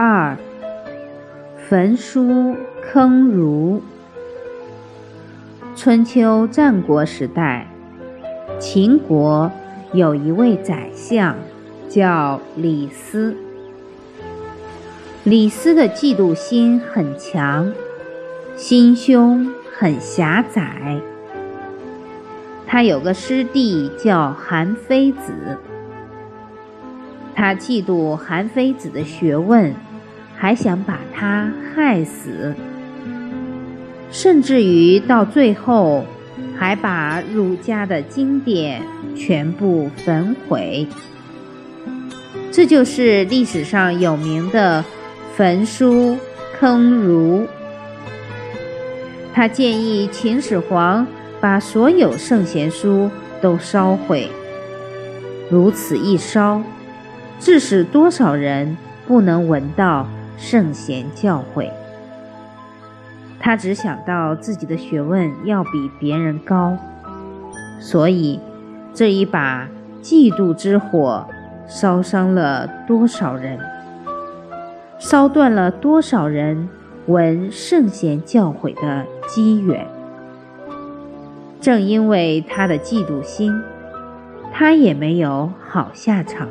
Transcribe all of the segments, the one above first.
二，焚书坑儒。春秋战国时代，秦国有一位宰相，叫李斯。李斯的嫉妒心很强，心胸很狭窄。他有个师弟叫韩非子。他嫉妒韩非子的学问，还想把他害死，甚至于到最后还把儒家的经典全部焚毁。这就是历史上有名的焚书坑儒。他建议秦始皇把所有圣贤书都烧毁，如此一烧。致使多少人不能闻到圣贤教诲？他只想到自己的学问要比别人高，所以这一把嫉妒之火烧伤了多少人，烧断了多少人闻圣贤教诲的机缘。正因为他的嫉妒心，他也没有好下场。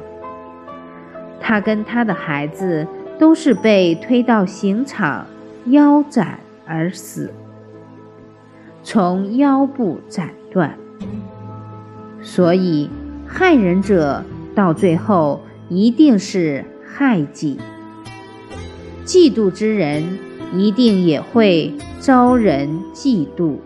他跟他的孩子都是被推到刑场腰斩而死，从腰部斩断。所以害人者到最后一定是害己，嫉妒之人一定也会招人嫉妒。